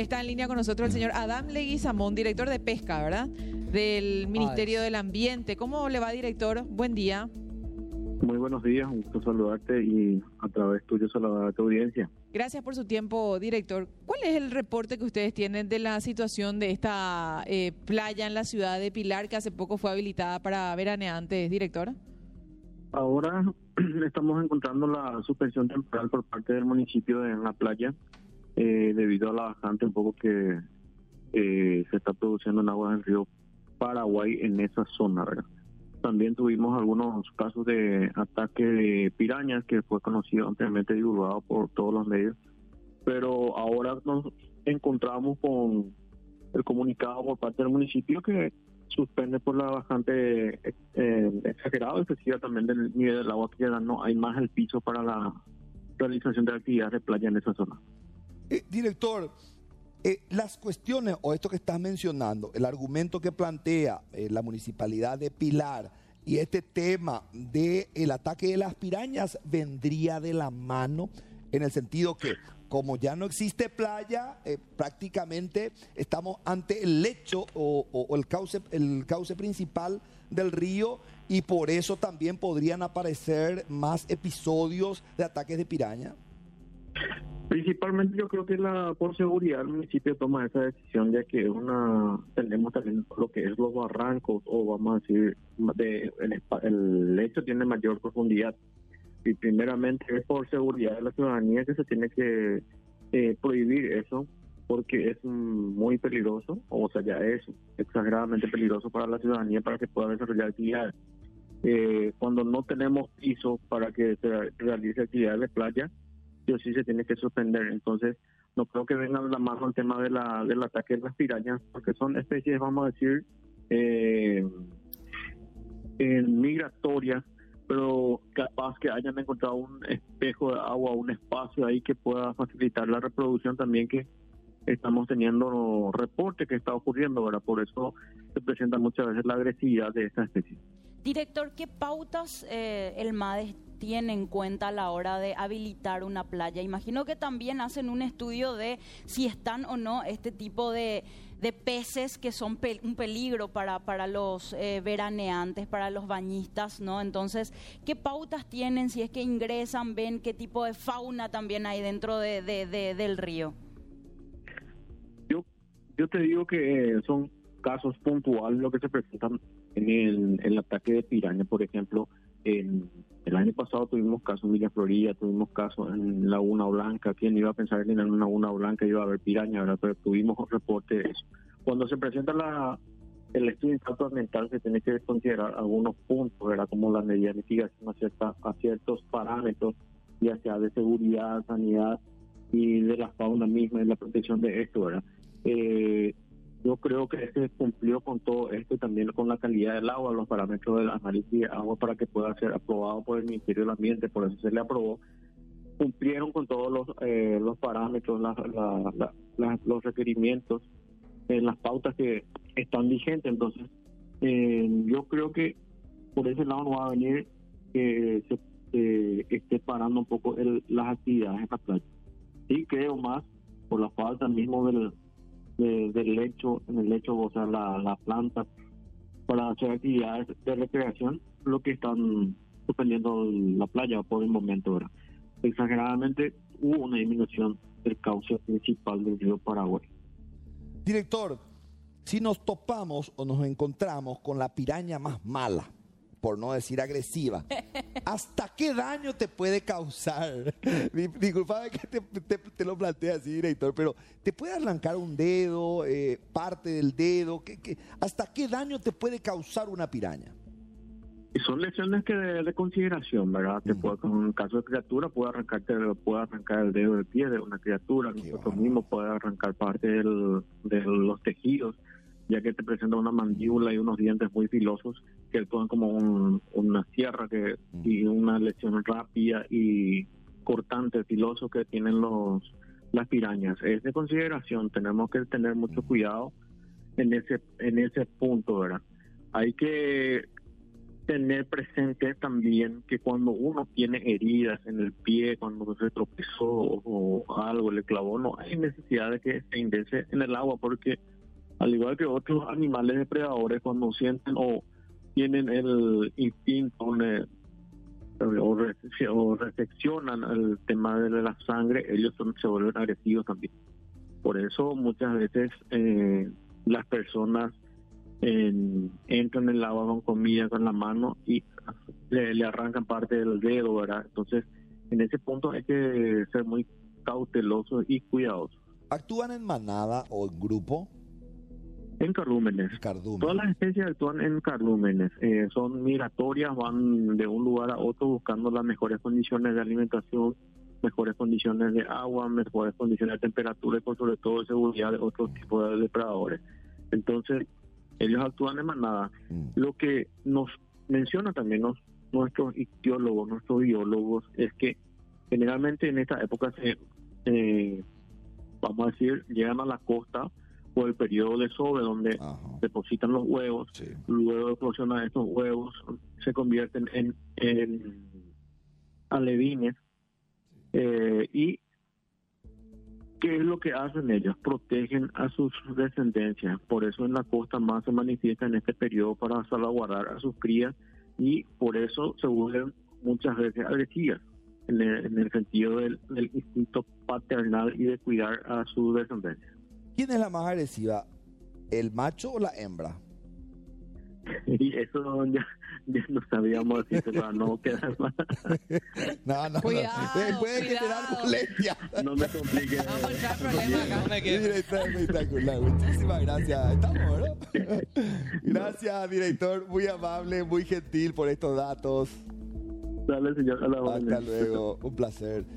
Está en línea con nosotros el señor Adam Leguizamón, director de pesca, ¿verdad? Del Ministerio del Ambiente. ¿Cómo le va, director? Buen día. Muy buenos días, un gusto saludarte y a través tuyo saludar a tu audiencia. Gracias por su tiempo, director. ¿Cuál es el reporte que ustedes tienen de la situación de esta eh, playa en la ciudad de Pilar que hace poco fue habilitada para veraneantes, director? Ahora estamos encontrando la suspensión temporal por parte del municipio en la playa eh, debido a la bajante un poco que eh, se está produciendo en agua del río Paraguay en esa zona. También tuvimos algunos casos de ataque de pirañas que fue conocido ampliamente divulgado por todos los medios, pero ahora nos encontramos con el comunicado por parte del municipio que suspende por la bajante eh, exagerado, excesiva también del nivel del agua que ya no hay más el piso para la realización de actividades de playa en esa zona. Eh, director, eh, las cuestiones o esto que estás mencionando, el argumento que plantea eh, la municipalidad de Pilar y este tema del el ataque de las pirañas vendría de la mano en el sentido que como ya no existe playa, prácticamente estamos ante el lecho o, el, cauce, el cauce principal del río y por eso también podrían aparecer más episodios de ataques de piraña. Principalmente yo creo que la por seguridad el municipio toma esa decisión ya que una tenemos también lo que es los barrancos o vamos a decir de, el, el lecho tiene mayor profundidad. Y primeramente es por seguridad de la ciudadanía que se tiene que eh, prohibir eso porque es muy peligroso o sea ya es exageradamente peligroso para la ciudadanía para que pueda desarrollar actividades. Eh, cuando no tenemos piso para que se realice actividades de playa sí se tiene que suspender. Entonces, no creo que venga la mano el tema de la, del ataque de las pirañas, porque son especies, vamos a decir, eh, migratorias, pero capaz que hayan encontrado un espejo de agua, un espacio ahí que pueda facilitar la reproducción también que estamos teniendo reportes que está ocurriendo, ¿verdad? Por eso se presenta muchas veces la agresividad de esta especie. Director, ¿qué pautas eh, el MADES tiene en cuenta a la hora de habilitar una playa? Imagino que también hacen un estudio de si están o no este tipo de, peces que son un peligro para, para los eh, veraneantes, para los bañistas, ¿no? Entonces, ¿qué pautas tienen si es que ingresan, ven qué tipo de fauna también hay dentro de, del río? Yo, yo te digo que son casos puntuales lo que se presentan en el, ataque de piraña, por ejemplo, en, el año pasado tuvimos casos en Villa Florida, tuvimos casos en Laguna Blanca. ¿Quién iba a pensar que en una Laguna Blanca iba a haber piraña? ¿verdad? Pero tuvimos reporte de eso. Cuando se presenta la, el estudio de impacto ambiental, se tiene que considerar algunos puntos, ¿verdad? como la medida de mitigación a, a ciertos parámetros, ya sea de seguridad, sanidad y de la fauna misma y la protección de esto. ¿verdad? Eh, yo creo que este cumplió con todo esto también con la calidad del agua, los parámetros del análisis de agua para que pueda ser aprobado por el Ministerio del Ambiente, por eso se le aprobó. Cumplieron con todos los, eh, los parámetros, los requerimientos, en las pautas que están vigentes. Entonces, eh, yo creo que por ese lado no va a venir que se esté parando un poco las actividades en la playa. Sí creo más por la falta mismo del del lecho, en el lecho, o sea, la, la planta para hacer actividades de recreación, lo que están suspendiendo la playa por el momento ahora. Exageradamente hubo una disminución del cauce principal del río Paraguay. Director, si nos topamos o nos encontramos con la piraña más mala, por no decir agresiva, ¿hasta qué daño te puede causar? Disculpa que te, lo plantea así, director, pero ¿te puede arrancar un dedo, eh, parte del dedo? ¿Qué, hasta qué daño te puede causar una piraña? Y son lesiones que de, consideración, ¿verdad? Te puede, en un caso de criatura puede arrancarte, puede arrancar el dedo del pie de una criatura, nosotros mismos puede arrancar parte de los tejidos ya que te presenta una mandíbula y unos dientes muy filosos que actúan como una sierra que, mm. y una lesión rápida y cortante, filoso que tienen los las pirañas. Es de consideración, tenemos que tener mucho cuidado en ese en ese punto, ¿verdad? Hay que tener presente también que cuando uno tiene heridas en el pie, cuando se tropezó o, algo le clavó, no hay necesidad de que se ingrese en el agua porque al igual que otros animales depredadores cuando sienten o tienen el instinto o, reflexionan el tema de la sangre, ellos se vuelven agresivos también. Por eso muchas veces eh, las personas en, entran en el agua con comida con la mano y le, arrancan parte del dedo, ¿verdad? Entonces, en ese punto hay que ser muy cautelosos y cuidadosos. ¿Actúan en manada o en grupo? En carlúmenes. Todas las especies actúan en carlúmenes. Eh, son migratorias, van de un lugar a otro buscando las mejores condiciones de alimentación, mejores condiciones de agua, mejores condiciones de temperatura y por sobre todo de seguridad de otros tipos de depredadores. Entonces, ellos actúan de manada. Mm. Lo que nos menciona también nuestros ictiólogos, nuestros biólogos, es que generalmente en esta época se, eh, vamos a decir, llegan a la costa por el periodo de sobre donde depositan los huevos, luego de eclosionar estos huevos se convierten en, en alevines eh, y ¿Qué es lo que hacen ellos? Protegen a sus descendencias. Por eso en la costa más se manifiesta en este periodo para salvaguardar a sus crías y por eso se vuelven muchas veces agresivas en el, sentido del, instinto paternal y de cuidar a su descendencia. ¿Quién es la más agresiva? ¿El macho o la hembra? Y eso ya, ya no sabíamos si se para no quedar más. No, no, cuidado, no. Puede generar molestia. No me complique. Vamos a acá. Está espectacular. Muchísimas gracias. Estamos, ¿no? Gracias, director. Muy amable, muy gentil por estos datos. Dale, señor. Hasta luego. Un placer.